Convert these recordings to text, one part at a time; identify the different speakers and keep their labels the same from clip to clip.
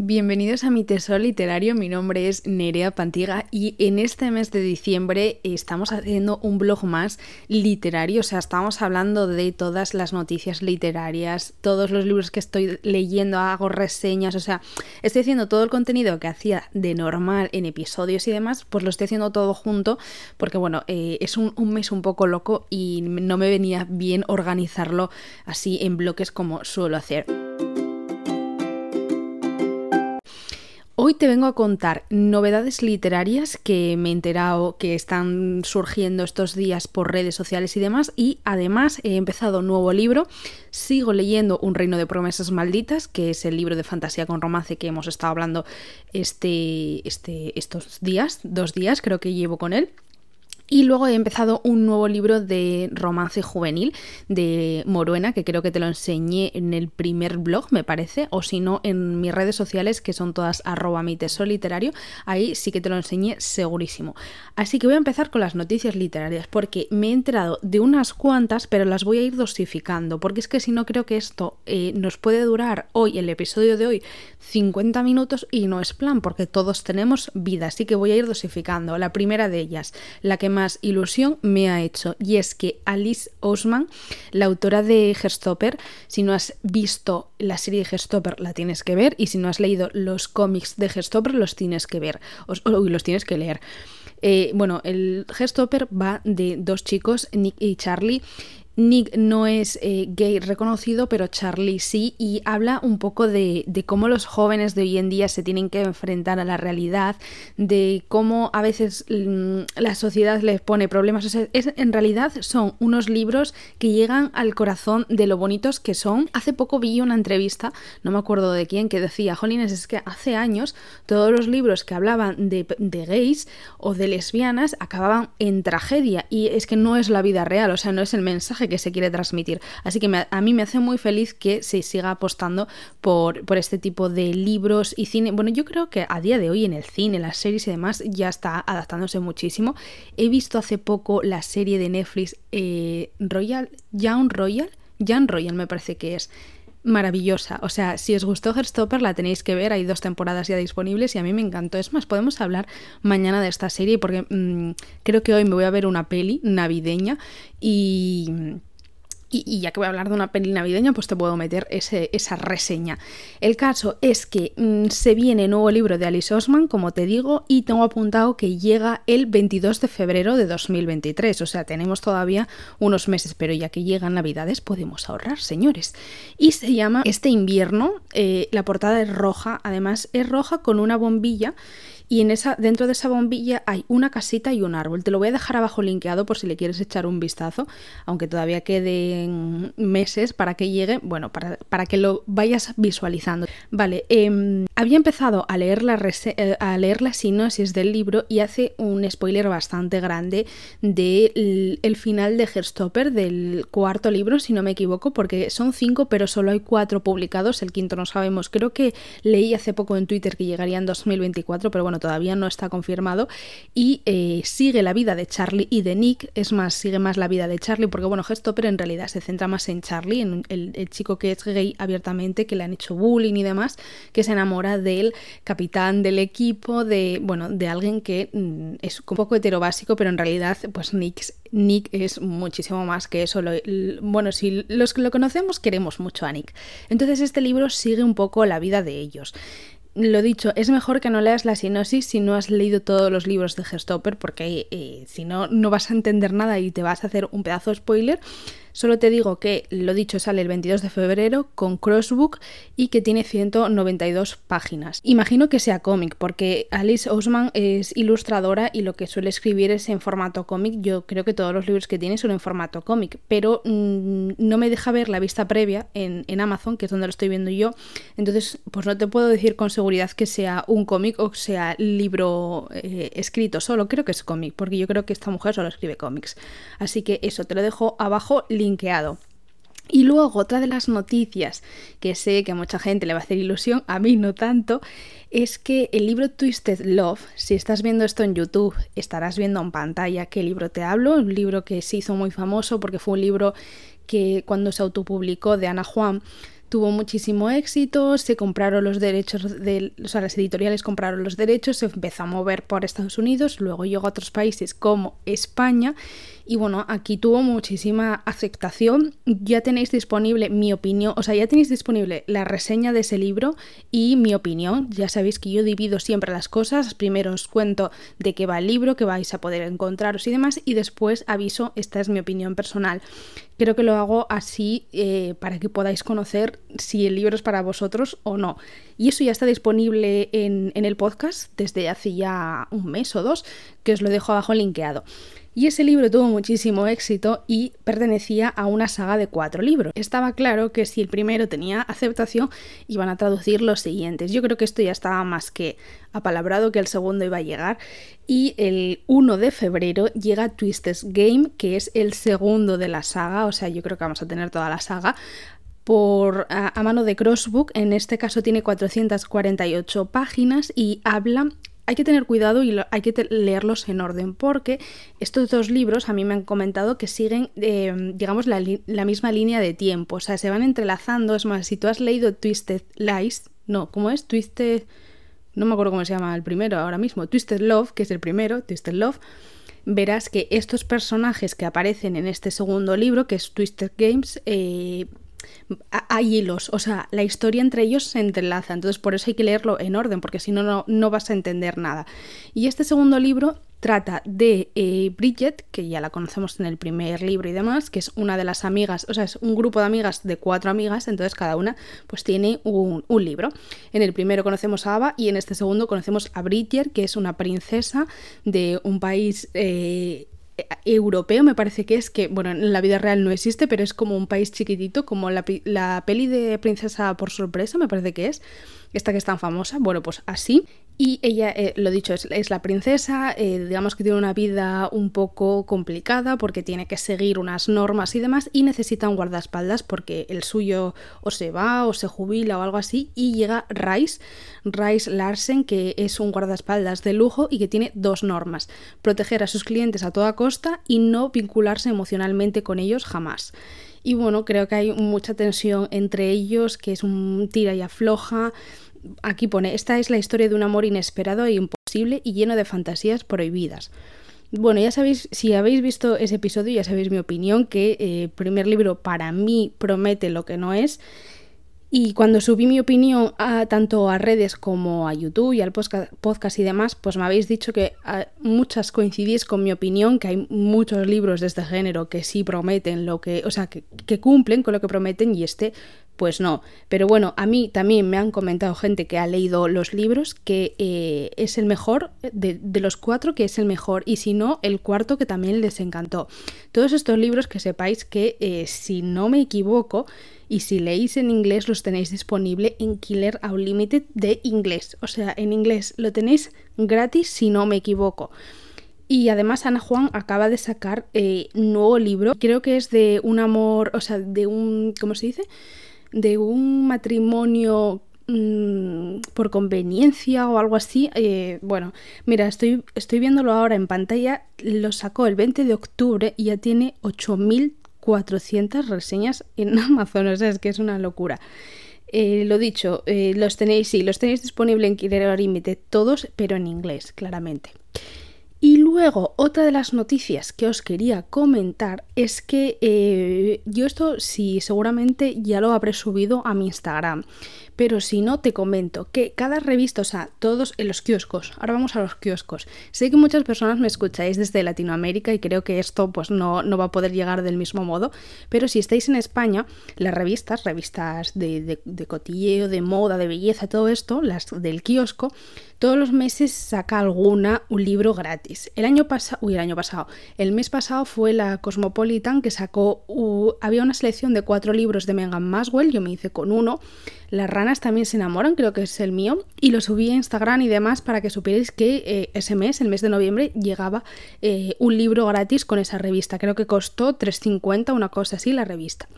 Speaker 1: Bienvenidos a mi tesoro literario, mi nombre es Nerea Pantiga y en este mes de diciembre estamos haciendo un blog más literario, o sea, estamos hablando de todas las noticias literarias, todos los libros que estoy leyendo, hago reseñas, o sea, estoy haciendo todo el contenido que hacía de normal en episodios y demás, pues lo estoy haciendo todo junto porque bueno, eh, es un, un mes un poco loco y no me venía bien organizarlo así en bloques como suelo hacer. Hoy te vengo a contar novedades literarias que me he enterado que están surgiendo estos días por redes sociales y demás y además he empezado un nuevo libro. Sigo leyendo Un reino de promesas malditas, que es el libro de fantasía con romance que hemos estado hablando este, este, estos días, dos días creo que llevo con él. Y luego he empezado un nuevo libro de romance juvenil de Moruena, que creo que te lo enseñé en el primer blog, me parece, o si no, en mis redes sociales, que son todas arroba mi tesoro literario, ahí sí que te lo enseñé segurísimo. Así que voy a empezar con las noticias literarias, porque me he enterado de unas cuantas, pero las voy a ir dosificando, porque es que si no creo que esto eh, nos puede durar hoy, el episodio de hoy, 50 minutos y no es plan, porque todos tenemos vida, así que voy a ir dosificando. La primera de ellas, la que más ilusión me ha hecho. Y es que Alice Osman, la autora de Herstopper, si no has visto la serie de Herstopper, la tienes que ver. Y si no has leído los cómics de Herstopper, los tienes que ver. O, los tienes que leer. Eh, bueno, el Herstopper va de dos chicos, Nick y Charlie, Nick no es eh, gay reconocido, pero Charlie sí, y habla un poco de, cómo los jóvenes de hoy en día se tienen que enfrentar a la realidad, de cómo a veces mm, la sociedad les pone problemas. Es, en realidad son unos libros que llegan al corazón de lo bonitos que son. Hace poco vi una entrevista, no me acuerdo de quién, que decía, Jolines, es que hace años todos los libros que hablaban de, de gays o de lesbianas acababan en tragedia, y es que no es la vida real, o sea, no es el mensaje que se quiere transmitir. Así que a mí me hace muy feliz que se siga apostando por, por este tipo de libros y cine. Bueno, yo creo que a día de hoy en el cine, las series y demás ya está adaptándose muchísimo. He visto hace poco la serie de Netflix eh, Royal, Young Royal, Young Royal me parece que es maravillosa. O sea, si os gustó Herstopper, la tenéis que ver. Hay dos temporadas ya disponibles y a mí me encantó. Es más, podemos hablar mañana de esta serie porque mm, creo que hoy me voy a ver una peli navideña y y, ya que voy a hablar de una peli navideña, pues te puedo meter ese, esa reseña. El caso es que mm, se viene nuevo libro de Alice Osman, como te digo, y tengo apuntado que llega el 22 de febrero de 2023. O sea, tenemos todavía unos meses, pero ya que llegan Navidades podemos ahorrar, señores. Y se llama Este invierno. Eh, la portada es roja, además es roja con una bombilla y en esa, dentro de esa bombilla hay una casita y un árbol. Te lo voy a dejar abajo linkeado por si le quieres echar un vistazo, aunque todavía queden meses para que llegue, bueno, para, para que lo vayas visualizando. Vale, eh, había empezado a leer, la eh, a leer la sinopsis del libro y hace un spoiler bastante grande del el final de Herstopper, del cuarto libro, si no me equivoco, porque son cinco, pero solo hay cuatro publicados, el quinto no sabemos. Creo que leí hace poco en Twitter que llegaría en 2024, pero bueno, todavía no está confirmado, y eh, sigue la vida de Charlie y de Nick, es más, sigue más la vida de Charlie, porque bueno, Gestopper en realidad se centra más en Charlie, en el, chico que es gay abiertamente, que le han hecho bullying y demás, que se enamora del capitán del equipo, de, bueno, de alguien que mm, es un poco heterobásico, pero en realidad, pues Nick, Nick es muchísimo más que eso. bueno, si los que lo conocemos queremos mucho a Nick. Entonces este libro sigue un poco la vida de ellos lo dicho, es mejor que no leas la sinopsis si no has leído todos los libros de Gestopper, porque eh, si no, no vas a entender nada y te vas a hacer un pedazo de spoiler. Solo te digo que lo dicho sale el 22 de febrero con Crossbook y que tiene 192 páginas. Imagino que sea cómic porque Alice Osman es ilustradora y lo que suele escribir es en formato cómic. Yo creo que todos los libros que tiene son en formato cómic, pero mm, no me deja ver la vista previa en, Amazon, que es donde lo estoy viendo yo. Entonces, pues no te puedo decir con seguridad que sea un cómic o sea libro eh, escrito solo. Creo que es cómic, porque yo creo que esta mujer solo escribe cómics. Así que eso, te lo dejo abajo y luego otra de las noticias que sé que a mucha gente le va a hacer ilusión, a mí no tanto, es que el libro Twisted Love, si estás viendo esto en YouTube, estarás viendo en pantalla qué libro te hablo, un libro que se hizo muy famoso porque fue un libro que cuando se autopublicó de Ana Juan tuvo muchísimo éxito, se compraron los derechos, de, o sea, las editoriales compraron los derechos, se empezó a mover por Estados Unidos, luego llegó a otros países como España y bueno, aquí tuvo muchísima aceptación. Ya tenéis disponible mi opinión, o sea, ya tenéis disponible la reseña de ese libro y mi opinión. Ya sabéis que yo divido siempre las cosas. Primero os cuento de qué va el libro, que vais a poder encontraros y demás, y después aviso, esta es mi opinión personal. Creo que lo hago así eh, para que podáis conocer si el libro es para vosotros o no. Y eso ya está disponible en, en el podcast desde hace ya un mes o dos, que os lo dejo abajo linkeado. Y ese libro tuvo muchísimo éxito y pertenecía a una saga de cuatro libros. Estaba claro que si el primero tenía aceptación, iban a traducir los siguientes. Yo creo que esto ya estaba más que apalabrado que el segundo iba a llegar. Y el 1 de febrero llega Twisted Game, que es el segundo de la saga. O sea, yo creo que vamos a tener toda la saga por a, mano de Crossbook. En este caso tiene 448 páginas y habla hay que tener cuidado y hay que leerlos en orden porque estos dos libros a mí me han comentado que siguen, eh, digamos, la, misma línea de tiempo, o sea, se van entrelazando. Es más, si tú has leído Twisted Lies, no, ¿cómo es? Twisted, no me acuerdo cómo se llama el primero ahora mismo, Twisted Love, que es el primero, Twisted Love, verás que estos personajes que aparecen en este segundo libro, que es Twisted Games, eh, hay hilos, o sea, la historia entre ellos se entrelaza, entonces por eso hay que leerlo en orden, porque si no, no vas a entender nada. Y este segundo libro trata de eh, Bridget, que ya la conocemos en el primer libro y demás, que es una de las amigas, o sea, es un grupo de amigas de cuatro amigas, entonces cada una pues tiene un, libro. En el primero conocemos a Ava y en este segundo conocemos a Bridget, que es una princesa de un país... Eh, europeo, me parece que es, que bueno, en la vida real no existe, pero es como un país chiquitito, como la, la peli de Princesa por sorpresa, me parece que es, esta que es tan famosa, bueno, pues así. Y ella, eh, lo dicho, es, la princesa, eh, digamos que tiene una vida un poco complicada porque tiene que seguir unas normas y demás y necesita un guardaespaldas porque el suyo o se va o se jubila o algo así y llega Rice, Rice Larsen, que es un guardaespaldas de lujo y que tiene dos normas, proteger a sus clientes a toda costa y no vincularse emocionalmente con ellos jamás. Y bueno, creo que hay mucha tensión entre ellos, que es un tira y afloja aquí pone, esta es la historia de un amor inesperado e imposible y lleno de fantasías prohibidas. Bueno, ya sabéis, si habéis visto ese episodio, ya sabéis mi opinión, que el eh, primer libro para mí promete lo que no es. Y cuando subí mi opinión a, tanto a redes como a YouTube y al podcast y demás, pues me habéis dicho que muchas coincidís con mi opinión, que hay muchos libros de este género que sí prometen lo que, o sea, que cumplen con lo que prometen y este pues no. Pero bueno, a mí también me han comentado gente que ha leído los libros que eh, es el mejor, de, los cuatro que es el mejor, y si no, el cuarto que también les encantó. Todos estos libros que sepáis que, eh, si no me equivoco, y si leéis en inglés los tenéis disponible en Killer Unlimited de inglés. O sea, en inglés lo tenéis gratis si no me equivoco. Y además Ana Juan acaba de sacar eh, nuevo libro, creo que es de un amor, o sea, de un, ¿cómo se dice? De un matrimonio mm, por conveniencia o algo así. Eh, bueno, mira, estoy, estoy viéndolo ahora en pantalla, lo sacó el 20 de octubre y ya tiene 8.400 reseñas en Amazon, o sea, es que es una locura. Eh, lo dicho, eh, los tenéis, sí, los tenéis disponible en Killer Limited todos, pero en inglés, claramente. Luego, otra de las noticias que os quería comentar es que eh, yo esto sí seguramente ya lo habré subido a mi Instagram, pero si no, te comento que cada revista, o sea, todos en los kioscos, ahora vamos a los kioscos. Sé que muchas personas me escucháis desde Latinoamérica y creo que esto pues no, no va a poder llegar del mismo modo, pero si estáis en España, las revistas, revistas de, de cotilleo, de moda, de belleza, todo esto, las del kiosco, todos los meses saca alguna un libro gratis. El año pasado, uy, el año pasado, el mes pasado fue la Cosmopolitan que sacó, había una selección de cuatro libros de Megan Maswell, yo me hice con uno. Las también se enamoran, creo que es el mío, y lo subí a Instagram y demás para que supierais que eh, ese mes, el mes de noviembre, llegaba eh, un libro gratis con esa revista. Creo que costó 3.50, una cosa así, la revista.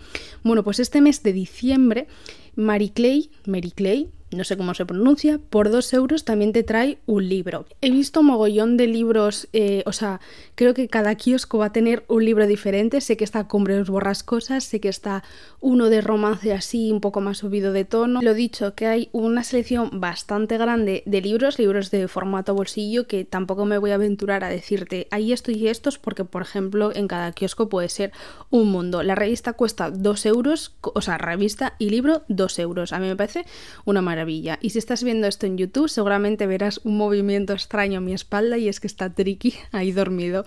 Speaker 1: Bueno, pues este mes de diciembre, Mary Clay, Mary Clay, no sé cómo se pronuncia, por dos euros también te trae un libro. He visto mogollón de libros, eh, o sea, creo que cada kiosco va a tener un libro diferente. Sé que está Cumbres Borrascosas, sé que está uno de romance así, un poco más subido de tono. Lo dicho, que hay una selección bastante grande de libros, libros de formato bolsillo, que tampoco me voy a aventurar a decirte, hay esto y estos, porque por ejemplo en cada kiosco puede ser un mundo. La revista cuesta dos euros, o sea, revista y libro dos euros. A mí me parece una maravilla y si estás viendo esto en YouTube, seguramente verás un movimiento extraño a mi espalda y es que está Tricky ahí dormido.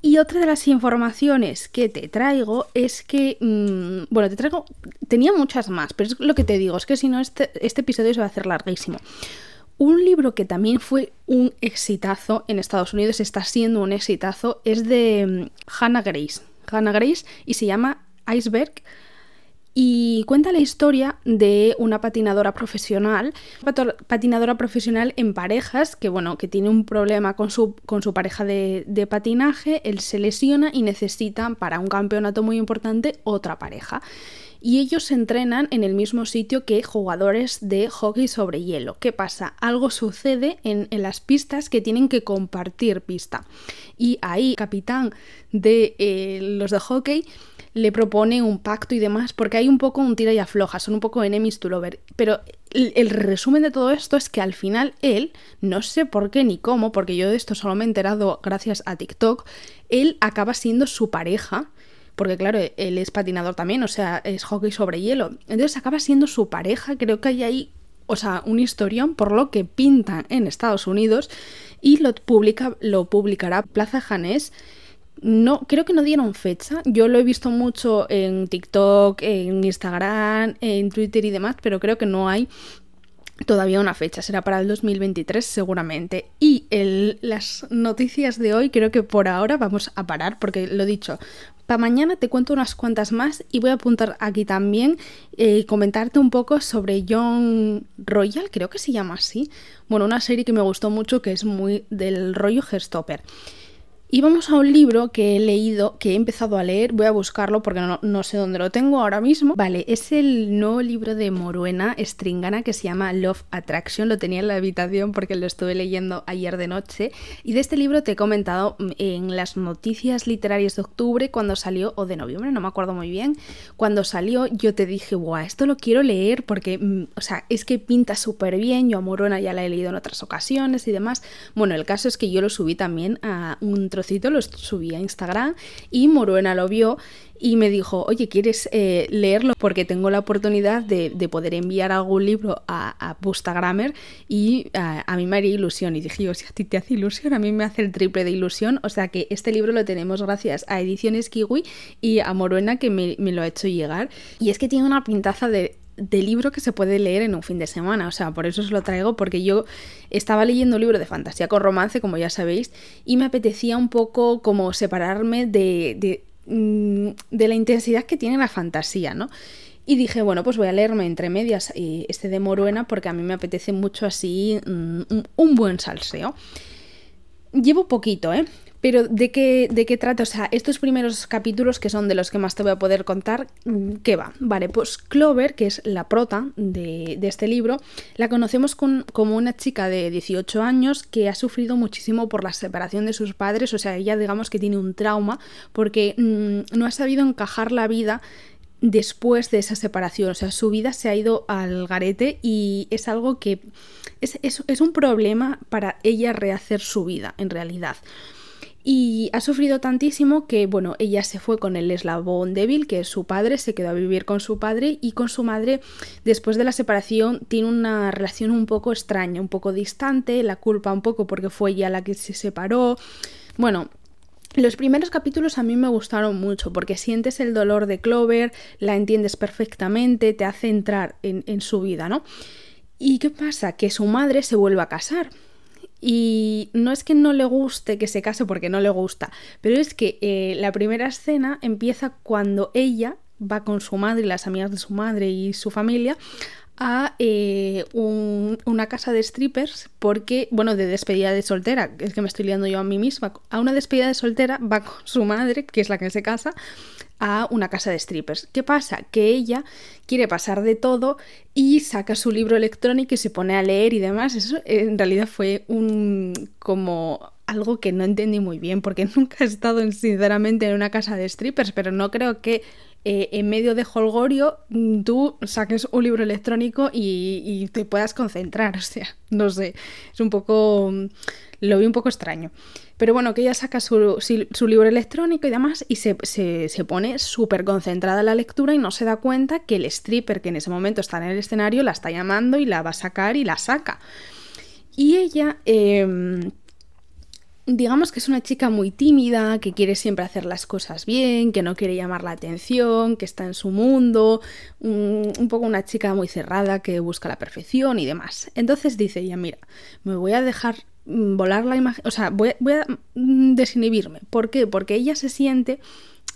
Speaker 1: Y otra de las informaciones que te traigo es que, mm, bueno, te traigo, tenía muchas más, pero es lo que te digo, es que si no, este, este episodio se va a hacer larguísimo. Un libro que también fue un exitazo en Estados Unidos, está siendo un exitazo, es de mm, Hannah Grace. Hannah Grace y se llama Iceberg y cuenta la historia de una patinadora profesional, patinadora profesional en parejas, que bueno, que tiene un problema con su, pareja de, de patinaje, él se lesiona y necesita para un campeonato muy importante otra pareja y ellos se entrenan en el mismo sitio que jugadores de hockey sobre hielo. ¿Qué pasa? Algo sucede en, las pistas que tienen que compartir pista. Y ahí, capitán de eh, los de hockey le propone un pacto y demás, porque hay un poco un tira y afloja, son un poco enemies to lover. Pero el, resumen de todo esto es que al final él, no sé por qué ni cómo, porque yo de esto solo me he enterado gracias a TikTok, él acaba siendo su pareja. Porque claro, él es patinador también, o sea, es hockey sobre hielo. Entonces acaba siendo su pareja, creo que hay ahí, o sea, un historión por lo que pintan en Estados Unidos y lo, publica, lo publicará Plaza Janés no, creo que no dieron fecha. Yo lo he visto mucho en TikTok, en Instagram, en Twitter y demás, pero creo que no hay todavía una fecha. Será para el 2023 seguramente. Y las noticias de hoy creo que por ahora vamos a parar porque lo dicho. Para mañana te cuento unas cuantas más y voy a apuntar aquí también y eh, comentarte un poco sobre John Royal, creo que se llama así. Bueno, una serie que me gustó mucho que es muy del rollo Gestopper. Y vamos a un libro que he leído, que he empezado a leer, voy a buscarlo porque no, sé dónde lo tengo ahora mismo. Vale, es el nuevo libro de Moruena Stringana que se llama Love Attraction, lo tenía en la habitación porque lo estuve leyendo ayer de noche. Y de este libro te he comentado en las noticias literarias de octubre cuando salió, o de noviembre, no me acuerdo muy bien, cuando salió yo te dije, guau, esto lo quiero leer porque, mm, o sea, es que pinta súper bien, yo a Moruena ya la he leído en otras ocasiones y demás. Bueno, el caso es que yo lo subí también a un lo subí a Instagram y Moruena lo vio y me dijo, oye, ¿quieres eh, leerlo? Porque tengo la oportunidad de, poder enviar algún libro a, a y a, mí me haría ilusión. Y dije, yo, si a ti te hace ilusión, a mí me hace el triple de ilusión. O sea que este libro lo tenemos gracias a Ediciones Kiwi y a Moruena que me lo ha hecho llegar. Y es que tiene una pintaza de de libro que se puede leer en un fin de semana. O sea, por eso os lo traigo, porque yo estaba leyendo un libro de fantasía con romance, como ya sabéis, y me apetecía un poco como separarme de, de, mm, la intensidad que tiene la fantasía, ¿no? Y dije, bueno, pues voy a leerme entre medias eh, este de Moruena porque a mí me apetece mucho así mm, un buen salseo. Llevo poquito, ¿eh? Pero ¿de qué, ¿de qué trata? O sea, estos primeros capítulos que son de los que más te voy a poder contar, mm, ¿qué va? Vale, pues Clover, que es la prota de, este libro, la conocemos como una chica de 18 años que ha sufrido muchísimo por la separación de sus padres, o sea, ella digamos que tiene un trauma porque mm, no ha sabido encajar la vida después de esa separación. O sea, su vida se ha ido al garete y es algo que es, es un problema para ella rehacer su vida, en realidad y ha sufrido tantísimo que, bueno, ella se fue con el eslabón débil, que es su padre, se quedó a vivir con su padre y con su madre, después de la separación, tiene una relación un poco extraña, un poco distante, la culpa un poco porque fue ella la que se separó. Bueno, los primeros capítulos a mí me gustaron mucho porque sientes el dolor de Clover, la entiendes perfectamente, te hace entrar en, en su vida, ¿no? ¿Y qué pasa? Que su madre se vuelve a casar y no es que no le guste que se case porque no le gusta, pero es que eh, la primera escena empieza cuando ella va con su madre y las amigas de su madre y su familia a eh, una casa de strippers porque, bueno, de despedida de soltera, es que me estoy liando yo a mí misma, a una despedida de soltera va con su madre, que es la que se casa, a una casa de strippers. ¿Qué pasa? Que ella quiere pasar de todo y saca su libro electrónico y se pone a leer y demás. Eso en realidad fue un como algo que no entendí muy bien porque nunca he estado sinceramente en una casa de strippers, pero no creo que eh, en medio de holgorio mm, tú saques un libro electrónico y, te puedas concentrar. O sea, no sé, es un poco... lo vi un poco extraño. Pero bueno, que ella saca su, libro electrónico y demás y se, se pone súper concentrada en la lectura y no se da cuenta que el stripper que en ese momento está en el escenario la está llamando y la va a sacar y la saca. Y ella... Eh, digamos que es una chica muy tímida, que quiere siempre hacer las cosas bien, que no quiere llamar la atención, que está en su mundo, un, poco una chica muy cerrada que busca la perfección y demás. Entonces dice ella, mira, me voy a dejar mm, volar la imagen, o sea, voy, voy a mm, desinhibirme. ¿Por qué? Porque ella se siente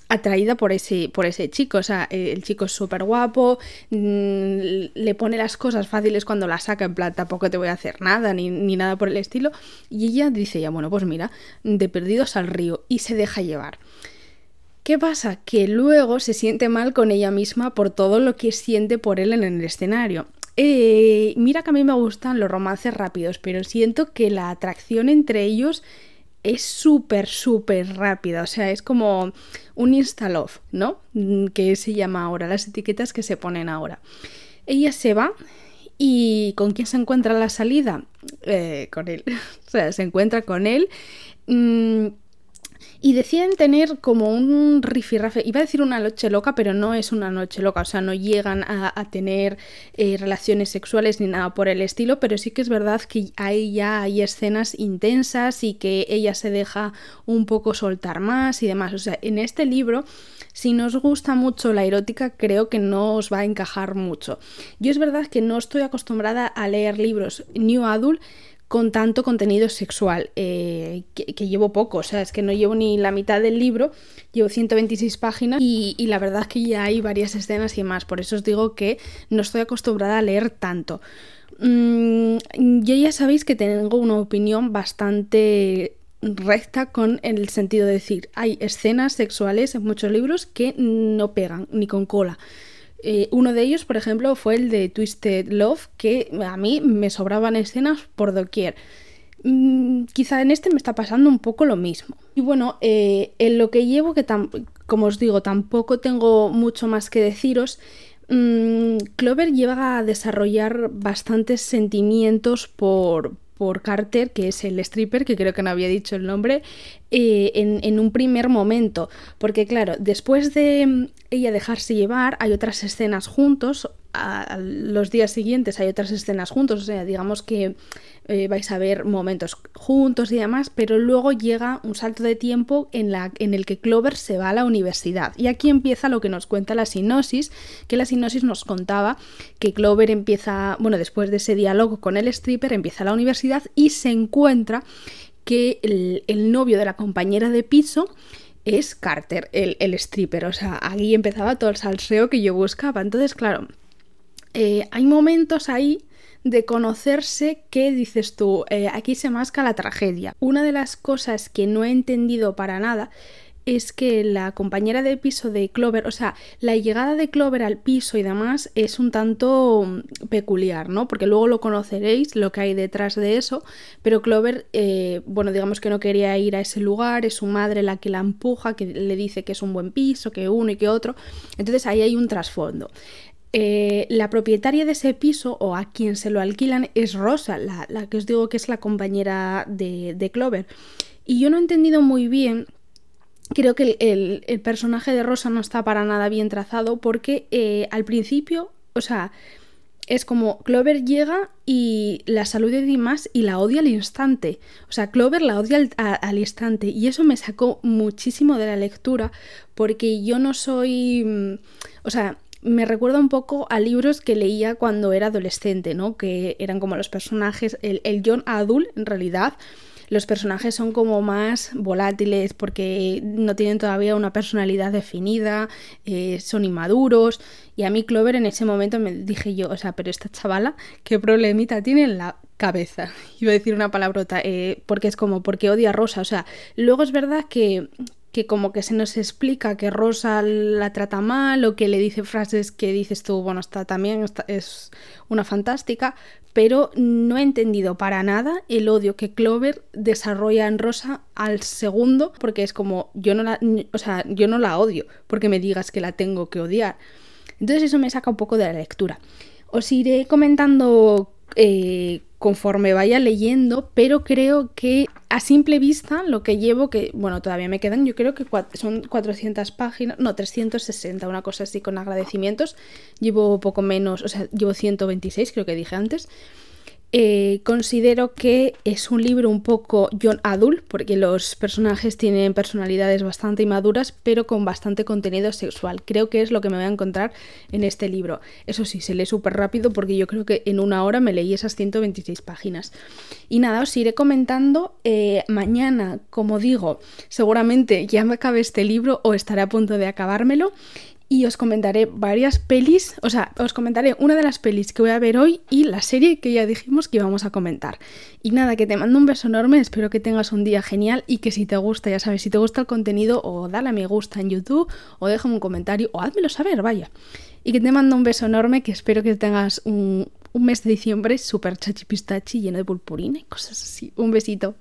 Speaker 1: atraída por ese, por ese chico. O sea, eh, el chico es súper guapo, mm, le pone las cosas fáciles cuando la saca, en plan, tampoco te voy a hacer nada, ni, ni nada por el estilo. Y ella dice ya, bueno, pues mira, de perdidos al río, y se deja llevar. ¿Qué pasa? Que luego se siente mal con ella misma por todo lo que siente por él en el escenario. Eh, mira que a mí me gustan los romances rápidos, pero siento que la atracción entre ellos es súper, súper rápida. O sea, es como un insta-love, ¿no? Mm, que se llama ahora, las etiquetas que se ponen ahora. Ella se va y ¿con quién se encuentra la salida? Eh, con él. o sea, se encuentra con él. Mm, y deciden tener como un rifirrafe, iba a decir una noche loca, pero no es una noche loca, o sea, no llegan a, tener eh, relaciones sexuales ni nada por el estilo, pero sí que es verdad que ahí ya hay escenas intensas y que ella se deja un poco soltar más y demás. O sea, en este libro, si nos gusta mucho la erótica, creo que no os va a encajar mucho. Yo es verdad que no estoy acostumbrada a leer libros New Adult, con tanto contenido sexual, eh, que, llevo poco, o sea, es que no llevo ni la mitad del libro, llevo 126 páginas y, la verdad es que ya hay varias escenas y más, por eso os digo que no estoy acostumbrada a leer tanto. Mm, yo ya sabéis que tengo una opinión bastante recta con el sentido de decir, hay escenas sexuales en muchos libros que no pegan, ni con cola. Eh, uno de ellos, por ejemplo, fue el de Twisted Love, que a mí me sobraban escenas por doquier. Mm, quizá en este me está pasando un poco lo mismo. Y bueno, eh, en lo que llevo, que como os digo, tampoco tengo mucho más que deciros, mm, Clover lleva a desarrollar bastantes sentimientos por, por Carter, que es el stripper, que creo que no había dicho el nombre, eh, en, un primer momento. Porque claro, después de mm, ella dejarse llevar, hay otras escenas juntos, a, los días siguientes hay otras escenas juntos, o sea, digamos que eh, vais a ver momentos juntos y demás, pero luego llega un salto de tiempo en, la, en el que Clover se va a la universidad. Y aquí empieza lo que nos cuenta la sinopsis, que la sinopsis nos contaba que Clover empieza, bueno, después de ese diálogo con el stripper, empieza la universidad y se encuentra que el, novio de la compañera de piso es Carter, el, el stripper. O sea, ahí empezaba todo el salseo que yo buscaba. Entonces, claro, eh, hay momentos ahí de conocerse que dices tú, eh, aquí se masca la tragedia. Una de las cosas que no he entendido para nada es que la compañera de piso de Clover, o sea, la llegada de Clover al piso y demás es un tanto mm, peculiar, ¿no? Porque luego lo conoceréis, lo que hay detrás de eso, pero Clover, eh, bueno, digamos que no quería ir a ese lugar, es su madre la que la empuja, que le dice que es un buen piso, que uno y que otro, entonces ahí hay un trasfondo. Eh, la propietaria de ese piso o a quien se lo alquilan es Rosa, la, que os digo que es la compañera de, Clover. Y yo no he entendido muy bien, creo que el, personaje de Rosa no está para nada bien trazado porque eh, al principio, o sea, es como Clover llega y la saluda y demás y la odia al instante. O sea, Clover la odia al, al, instante y eso me sacó muchísimo de la lectura porque yo no soy... Mm, o sea, me recuerda un poco a libros que leía cuando era adolescente, ¿no? Que eran como los personajes, el, John Adult, en realidad, los personajes son como más volátiles porque no tienen todavía una personalidad definida, eh, son inmaduros. Y a mí Clover en ese momento me dije yo, o sea, pero esta chavala, ¿qué problemita tiene en la cabeza? Iba a decir una palabrota, eh, porque es como, porque odia a Rosa. O sea, luego es verdad que, que como que se nos explica que Rosa la trata mal o que le dice frases que dices tú, bueno, está también es una fantástica, pero no he entendido para nada el odio que Clover desarrolla en Rosa al segundo, porque es como yo no la, o sea, yo no la odio porque me digas que la tengo que odiar. Entonces eso me saca un poco de la lectura. Os iré comentando eh, conforme vaya leyendo, pero creo que a simple vista lo que llevo, que bueno, todavía me quedan, yo creo que son 400 páginas, no, 360, una cosa así con agradecimientos, llevo poco menos, o sea, llevo 126, creo que dije antes. Eh, considero que es un libro un poco John Adult, porque los personajes tienen personalidades bastante inmaduras, pero con bastante contenido sexual. Creo que es lo que me voy a encontrar en este libro. Eso sí, se lee súper rápido porque yo creo que en una hora me leí esas 126 páginas. Y nada, os iré comentando eh, mañana, como digo, seguramente ya me acabe este libro o estaré a punto de acabármelo y os comentaré varias pelis, o sea, os comentaré una de las pelis que voy a ver hoy y la serie que ya dijimos que íbamos a comentar. Y nada, que te mando un beso enorme, espero que tengas un día genial y que si te gusta, ya sabes, si te gusta el contenido o dale a me gusta en YouTube o déjame un comentario o házmelo saber, vaya. Y que te mando un beso enorme, que espero que tengas un, mes de diciembre súper chachipistachi lleno de purpurina y cosas así. Un besito.